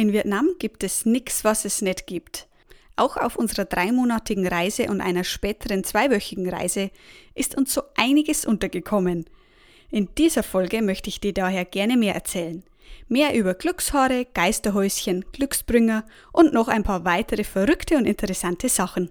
In Vietnam gibt es nichts, was es nicht gibt. Auch auf unserer dreimonatigen Reise und einer späteren zweiwöchigen Reise ist uns so einiges untergekommen. In dieser Folge möchte ich dir daher gerne mehr erzählen. Mehr über Glückshaare, Geisterhäuschen, Glücksbringer und noch ein paar weitere verrückte und interessante Sachen.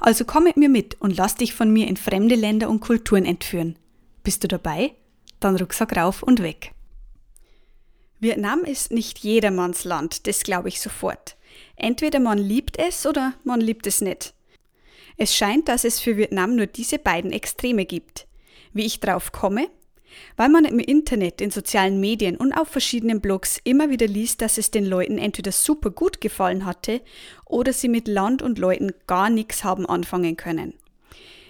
Also komm mit mir mit und lass dich von mir in fremde Länder und Kulturen entführen. Bist du dabei? Dann Rucksack rauf und weg. Vietnam ist nicht jedermanns Land, das glaube ich sofort. Entweder man liebt es oder man liebt es nicht. Es scheint, dass es für Vietnam nur diese beiden Extreme gibt. Wie ich drauf komme? Weil man im Internet, in sozialen Medien und auf verschiedenen Blogs immer wieder liest, dass es den Leuten entweder super gut gefallen hatte oder sie mit Land und Leuten gar nichts haben anfangen können.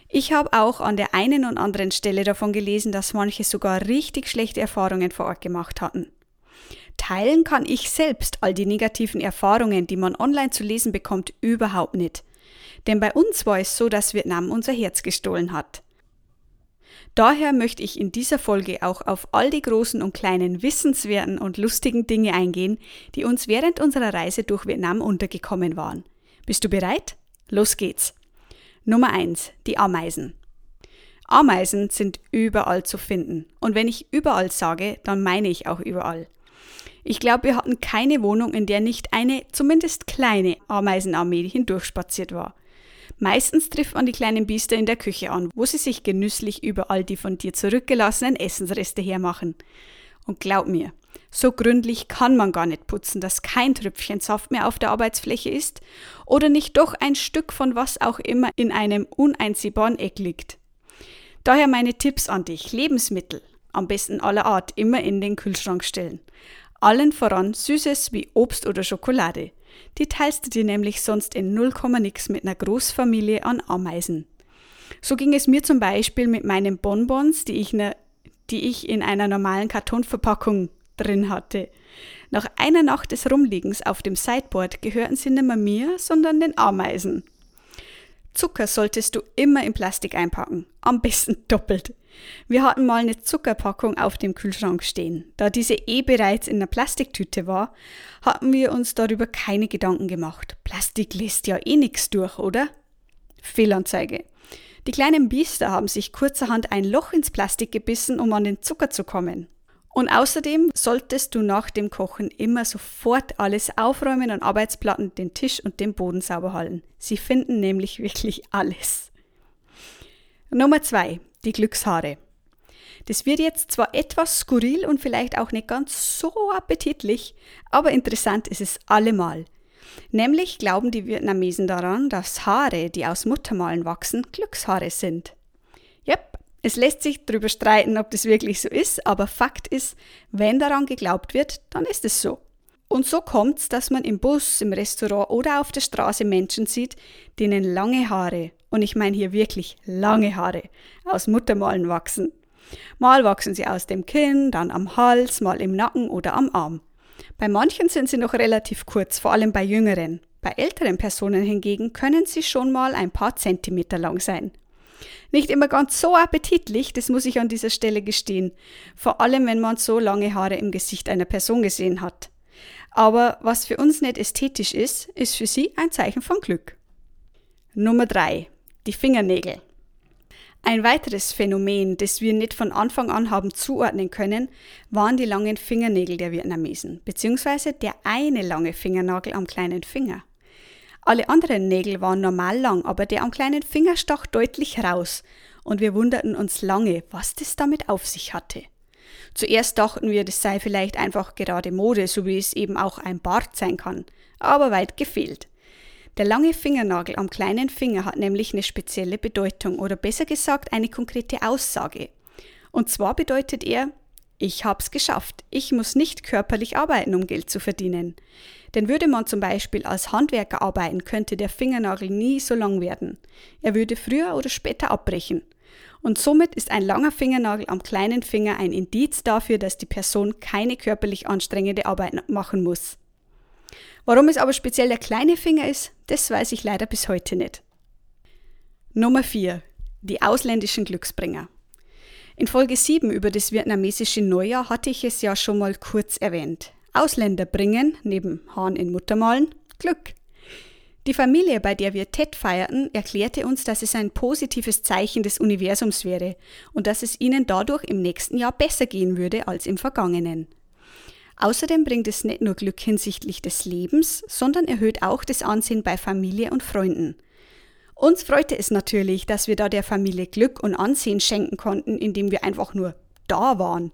Ich habe auch an der einen und anderen Stelle davon gelesen, dass manche sogar richtig schlechte Erfahrungen vor Ort gemacht hatten. Teilen kann ich selbst all die negativen Erfahrungen, die man online zu lesen bekommt, überhaupt nicht. Denn bei uns war es so, dass Vietnam unser Herz gestohlen hat. Daher möchte ich in dieser Folge auch auf all die großen und kleinen wissenswerten und lustigen Dinge eingehen, die uns während unserer Reise durch Vietnam untergekommen waren. Bist du bereit? Los geht's. Nummer eins: Die Ameisen. Ameisen sind überall zu finden. Und wenn ich überall sage, dann meine ich auch überall. Ich glaube, wir hatten keine Wohnung, in der nicht eine zumindest kleine Ameisenarmee hindurchspaziert war. Meistens trifft man die kleinen Biester in der Küche an, wo sie sich genüsslich überall die von dir zurückgelassenen Essensreste hermachen. Und glaub mir, so gründlich kann man gar nicht putzen, dass kein Tröpfchen Saft mehr auf der Arbeitsfläche ist oder nicht doch ein Stück von was auch immer in einem uneinsehbaren Eck liegt. Daher meine Tipps an dich. Lebensmittel, am besten aller Art, immer in den Kühlschrank stellen. Allen voran Süßes wie Obst oder Schokolade. Die teilst du dir nämlich sonst in 0, nix mit einer Großfamilie an Ameisen. So ging es mir zum Beispiel mit meinen Bonbons, die ich, ne, die ich in einer normalen Kartonverpackung drin hatte. Nach einer Nacht des Rumliegens auf dem Sideboard gehörten sie nicht mehr mir, sondern den Ameisen. Zucker solltest du immer in Plastik einpacken, am besten doppelt. Wir hatten mal eine Zuckerpackung auf dem Kühlschrank stehen. Da diese eh bereits in einer Plastiktüte war, hatten wir uns darüber keine Gedanken gemacht. Plastik lässt ja eh nichts durch, oder? Fehlanzeige. Die kleinen Biester haben sich kurzerhand ein Loch ins Plastik gebissen, um an den Zucker zu kommen. Und außerdem solltest du nach dem Kochen immer sofort alles aufräumen und Arbeitsplatten, den Tisch und den Boden sauber halten. Sie finden nämlich wirklich alles. Nummer zwei, die Glückshaare. Das wird jetzt zwar etwas skurril und vielleicht auch nicht ganz so appetitlich, aber interessant ist es allemal. Nämlich glauben die Vietnamesen daran, dass Haare, die aus Muttermalen wachsen, Glückshaare sind. Es lässt sich darüber streiten, ob das wirklich so ist, aber Fakt ist, wenn daran geglaubt wird, dann ist es so. Und so kommt's, dass man im Bus, im Restaurant oder auf der Straße Menschen sieht, denen lange Haare, und ich meine hier wirklich lange Haare, aus Muttermalen wachsen. Mal wachsen sie aus dem Kinn, dann am Hals, mal im Nacken oder am Arm. Bei manchen sind sie noch relativ kurz, vor allem bei jüngeren. Bei älteren Personen hingegen können sie schon mal ein paar Zentimeter lang sein. Nicht immer ganz so appetitlich, das muss ich an dieser Stelle gestehen, vor allem wenn man so lange Haare im Gesicht einer Person gesehen hat. Aber was für uns nicht ästhetisch ist, ist für sie ein Zeichen von Glück. Nummer drei: Die Fingernägel. Ein weiteres Phänomen, das wir nicht von Anfang an haben zuordnen können, waren die langen Fingernägel der Vietnamesen, beziehungsweise der eine lange Fingernagel am kleinen Finger. Alle anderen Nägel waren normal lang, aber der am kleinen Finger stach deutlich raus, und wir wunderten uns lange, was das damit auf sich hatte. Zuerst dachten wir, das sei vielleicht einfach gerade Mode, so wie es eben auch ein Bart sein kann, aber weit gefehlt. Der lange Fingernagel am kleinen Finger hat nämlich eine spezielle Bedeutung oder besser gesagt eine konkrete Aussage. Und zwar bedeutet er, ich hab's geschafft. Ich muss nicht körperlich arbeiten, um Geld zu verdienen. Denn würde man zum Beispiel als Handwerker arbeiten, könnte der Fingernagel nie so lang werden. Er würde früher oder später abbrechen. Und somit ist ein langer Fingernagel am kleinen Finger ein Indiz dafür, dass die Person keine körperlich anstrengende Arbeit machen muss. Warum es aber speziell der kleine Finger ist, das weiß ich leider bis heute nicht. Nummer 4. Die ausländischen Glücksbringer. In Folge 7 über das vietnamesische Neujahr hatte ich es ja schon mal kurz erwähnt. Ausländer bringen, neben Hahn in Muttermalen, Glück. Die Familie, bei der wir Ted feierten, erklärte uns, dass es ein positives Zeichen des Universums wäre und dass es ihnen dadurch im nächsten Jahr besser gehen würde als im vergangenen. Außerdem bringt es nicht nur Glück hinsichtlich des Lebens, sondern erhöht auch das Ansehen bei Familie und Freunden. Uns freute es natürlich, dass wir da der Familie Glück und Ansehen schenken konnten, indem wir einfach nur da waren.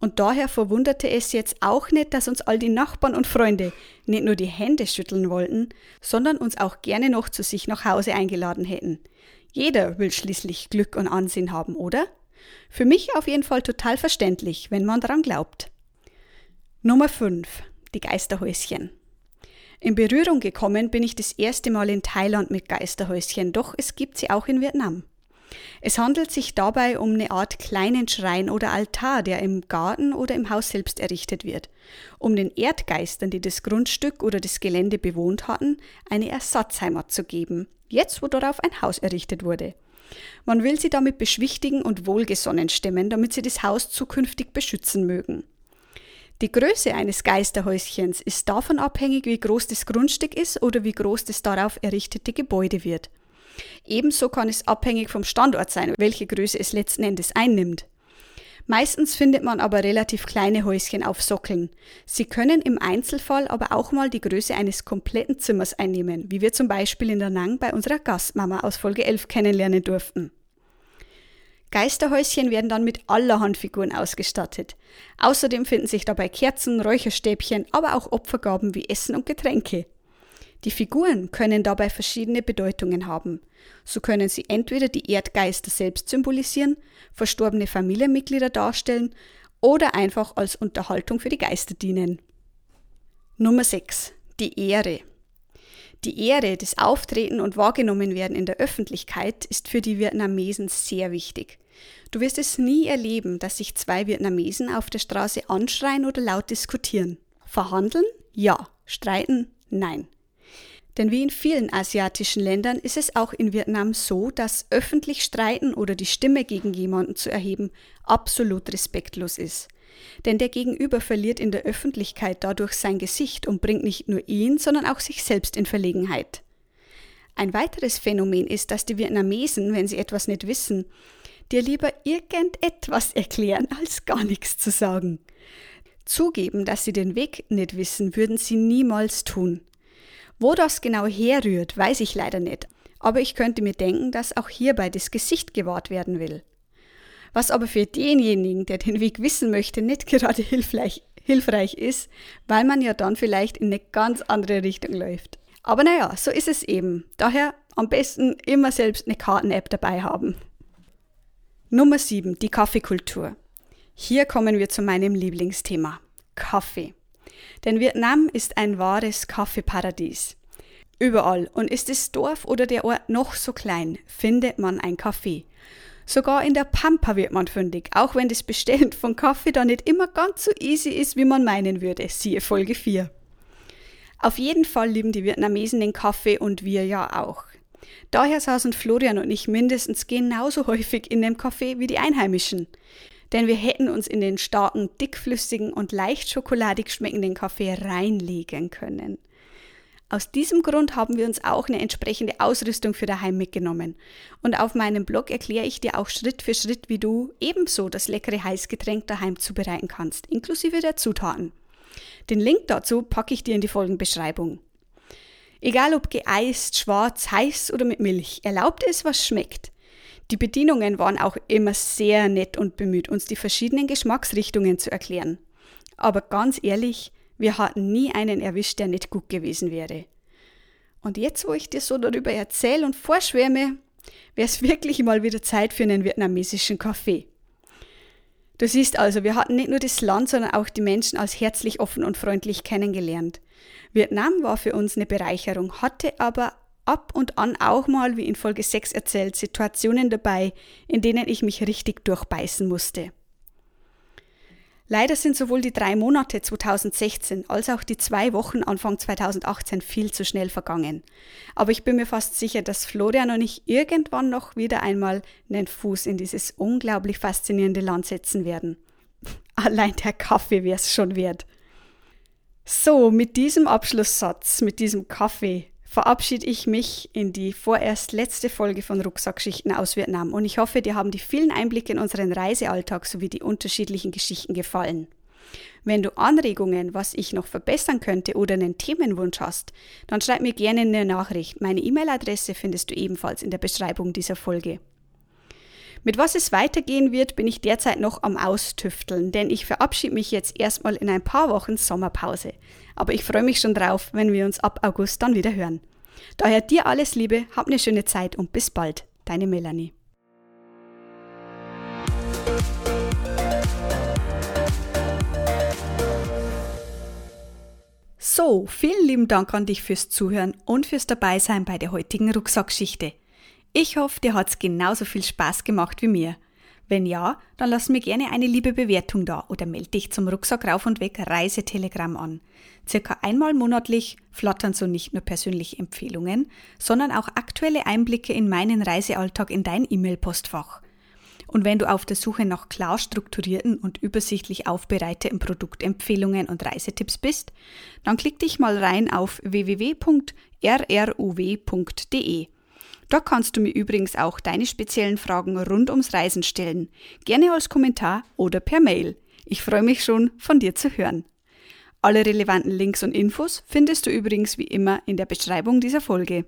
Und daher verwunderte es jetzt auch nicht, dass uns all die Nachbarn und Freunde nicht nur die Hände schütteln wollten, sondern uns auch gerne noch zu sich nach Hause eingeladen hätten. Jeder will schließlich Glück und Ansehen haben, oder? Für mich auf jeden Fall total verständlich, wenn man daran glaubt. Nummer 5. Die Geisterhäuschen. In Berührung gekommen bin ich das erste Mal in Thailand mit Geisterhäuschen, doch es gibt sie auch in Vietnam. Es handelt sich dabei um eine Art kleinen Schrein oder Altar, der im Garten oder im Haus selbst errichtet wird, um den Erdgeistern, die das Grundstück oder das Gelände bewohnt hatten, eine Ersatzheimat zu geben, jetzt wo darauf ein Haus errichtet wurde. Man will sie damit beschwichtigen und wohlgesonnen stimmen, damit sie das Haus zukünftig beschützen mögen. Die Größe eines Geisterhäuschens ist davon abhängig, wie groß das Grundstück ist oder wie groß das darauf errichtete Gebäude wird. Ebenso kann es abhängig vom Standort sein, welche Größe es letzten Endes einnimmt. Meistens findet man aber relativ kleine Häuschen auf Sockeln. Sie können im Einzelfall aber auch mal die Größe eines kompletten Zimmers einnehmen, wie wir zum Beispiel in der Nang bei unserer Gastmama aus Folge 11 kennenlernen durften. Geisterhäuschen werden dann mit allerhand Figuren ausgestattet. Außerdem finden sich dabei Kerzen, Räucherstäbchen, aber auch Opfergaben wie Essen und Getränke. Die Figuren können dabei verschiedene Bedeutungen haben. So können sie entweder die Erdgeister selbst symbolisieren, verstorbene Familienmitglieder darstellen oder einfach als Unterhaltung für die Geister dienen. Nummer 6. Die Ehre. Die Ehre, das Auftreten und Wahrgenommenwerden in der Öffentlichkeit ist für die Vietnamesen sehr wichtig. Du wirst es nie erleben, dass sich zwei Vietnamesen auf der Straße anschreien oder laut diskutieren. Verhandeln? Ja. Streiten? Nein. Denn wie in vielen asiatischen Ländern ist es auch in Vietnam so, dass öffentlich streiten oder die Stimme gegen jemanden zu erheben absolut respektlos ist. Denn der Gegenüber verliert in der Öffentlichkeit dadurch sein Gesicht und bringt nicht nur ihn, sondern auch sich selbst in Verlegenheit. Ein weiteres Phänomen ist, dass die Vietnamesen, wenn sie etwas nicht wissen, dir lieber irgendetwas erklären, als gar nichts zu sagen. Zugeben, dass sie den Weg nicht wissen, würden sie niemals tun. Wo das genau herrührt, weiß ich leider nicht, aber ich könnte mir denken, dass auch hierbei das Gesicht gewahrt werden will. Was aber für denjenigen, der den Weg wissen möchte, nicht gerade hilfreich, hilfreich ist, weil man ja dann vielleicht in eine ganz andere Richtung läuft. Aber naja, so ist es eben. Daher am besten immer selbst eine Karten-App dabei haben. Nummer 7. Die Kaffeekultur. Hier kommen wir zu meinem Lieblingsthema. Kaffee. Denn Vietnam ist ein wahres Kaffeeparadies. Überall, und ist das Dorf oder der Ort noch so klein, findet man ein Kaffee. Sogar in der Pampa wird man fündig, auch wenn das Bestellen von Kaffee da nicht immer ganz so easy ist, wie man meinen würde. Siehe Folge 4. Auf jeden Fall lieben die Vietnamesen den Kaffee und wir ja auch. Daher saßen Florian und ich mindestens genauso häufig in dem Café wie die Einheimischen. Denn wir hätten uns in den starken, dickflüssigen und leicht schokoladig schmeckenden Kaffee reinlegen können. Aus diesem Grund haben wir uns auch eine entsprechende Ausrüstung für daheim mitgenommen. Und auf meinem Blog erkläre ich dir auch Schritt für Schritt, wie du ebenso das leckere Heißgetränk daheim zubereiten kannst, inklusive der Zutaten. Den Link dazu packe ich dir in die Folgenbeschreibung. Egal ob geeist, schwarz, heiß oder mit Milch, erlaubt es, was schmeckt. Die Bedienungen waren auch immer sehr nett und bemüht, uns die verschiedenen Geschmacksrichtungen zu erklären. Aber ganz ehrlich, wir hatten nie einen erwischt, der nicht gut gewesen wäre. Und jetzt, wo ich dir so darüber erzähle und vorschwärme, wäre es wirklich mal wieder Zeit für einen vietnamesischen Kaffee. Du siehst also, wir hatten nicht nur das Land, sondern auch die Menschen als herzlich offen und freundlich kennengelernt. Vietnam war für uns eine Bereicherung, hatte aber ab und an auch mal, wie in Folge 6 erzählt, Situationen dabei, in denen ich mich richtig durchbeißen musste. Leider sind sowohl die drei Monate 2016 als auch die zwei Wochen Anfang 2018 viel zu schnell vergangen. Aber ich bin mir fast sicher, dass Florian und ich irgendwann noch wieder einmal einen Fuß in dieses unglaublich faszinierende Land setzen werden. Allein der Kaffee wäre es schon wert. So, mit diesem Abschlusssatz, mit diesem Kaffee, verabschiede ich mich in die vorerst letzte Folge von Rucksackgeschichten aus Vietnam und ich hoffe, dir haben die vielen Einblicke in unseren Reisealltag sowie die unterschiedlichen Geschichten gefallen. Wenn du Anregungen, was ich noch verbessern könnte oder einen Themenwunsch hast, dann schreib mir gerne eine Nachricht. Meine E-Mail-Adresse findest du ebenfalls in der Beschreibung dieser Folge. Mit was es weitergehen wird, bin ich derzeit noch am Austüfteln, denn ich verabschiede mich jetzt erstmal in ein paar Wochen Sommerpause. Aber ich freue mich schon drauf, wenn wir uns ab August dann wieder hören. Daher dir alles Liebe, hab eine schöne Zeit und bis bald. Deine Melanie. So, vielen lieben Dank an dich fürs Zuhören und fürs Dabeisein bei der heutigen Rucksackgeschichte. Ich hoffe, dir hat's genauso viel Spaß gemacht wie mir. Wenn ja, dann lass mir gerne eine liebe Bewertung da oder melde dich zum Rucksack rauf und weg Reisetelegramm an. Circa einmal monatlich flattern so nicht nur persönliche Empfehlungen, sondern auch aktuelle Einblicke in meinen Reisealltag in dein E-Mail-Postfach. Und wenn du auf der Suche nach klar strukturierten und übersichtlich aufbereiteten Produktempfehlungen und Reisetipps bist, dann klick dich mal rein auf www.rruw.de Dort kannst du mir übrigens auch deine speziellen Fragen rund ums Reisen stellen, gerne als Kommentar oder per Mail. Ich freue mich schon, von dir zu hören. Alle relevanten Links und Infos findest du übrigens wie immer in der Beschreibung dieser Folge.